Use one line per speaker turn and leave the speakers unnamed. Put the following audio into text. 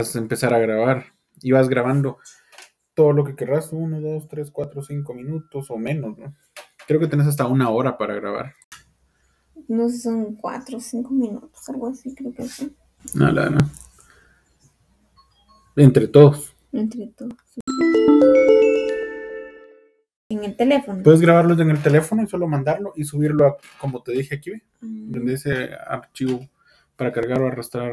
vas a empezar a grabar y vas grabando todo lo que querrás, uno, dos, tres, cuatro, cinco minutos o menos, ¿no? Creo que tenés hasta una hora para grabar.
No sé, son cuatro o cinco minutos, algo así, creo que sí.
No, la no. Entre todos.
Entre todos. En el teléfono.
Puedes grabarlo en el teléfono y solo mandarlo y subirlo a, como te dije aquí.
Mm.
donde ese archivo para cargar o arrastrar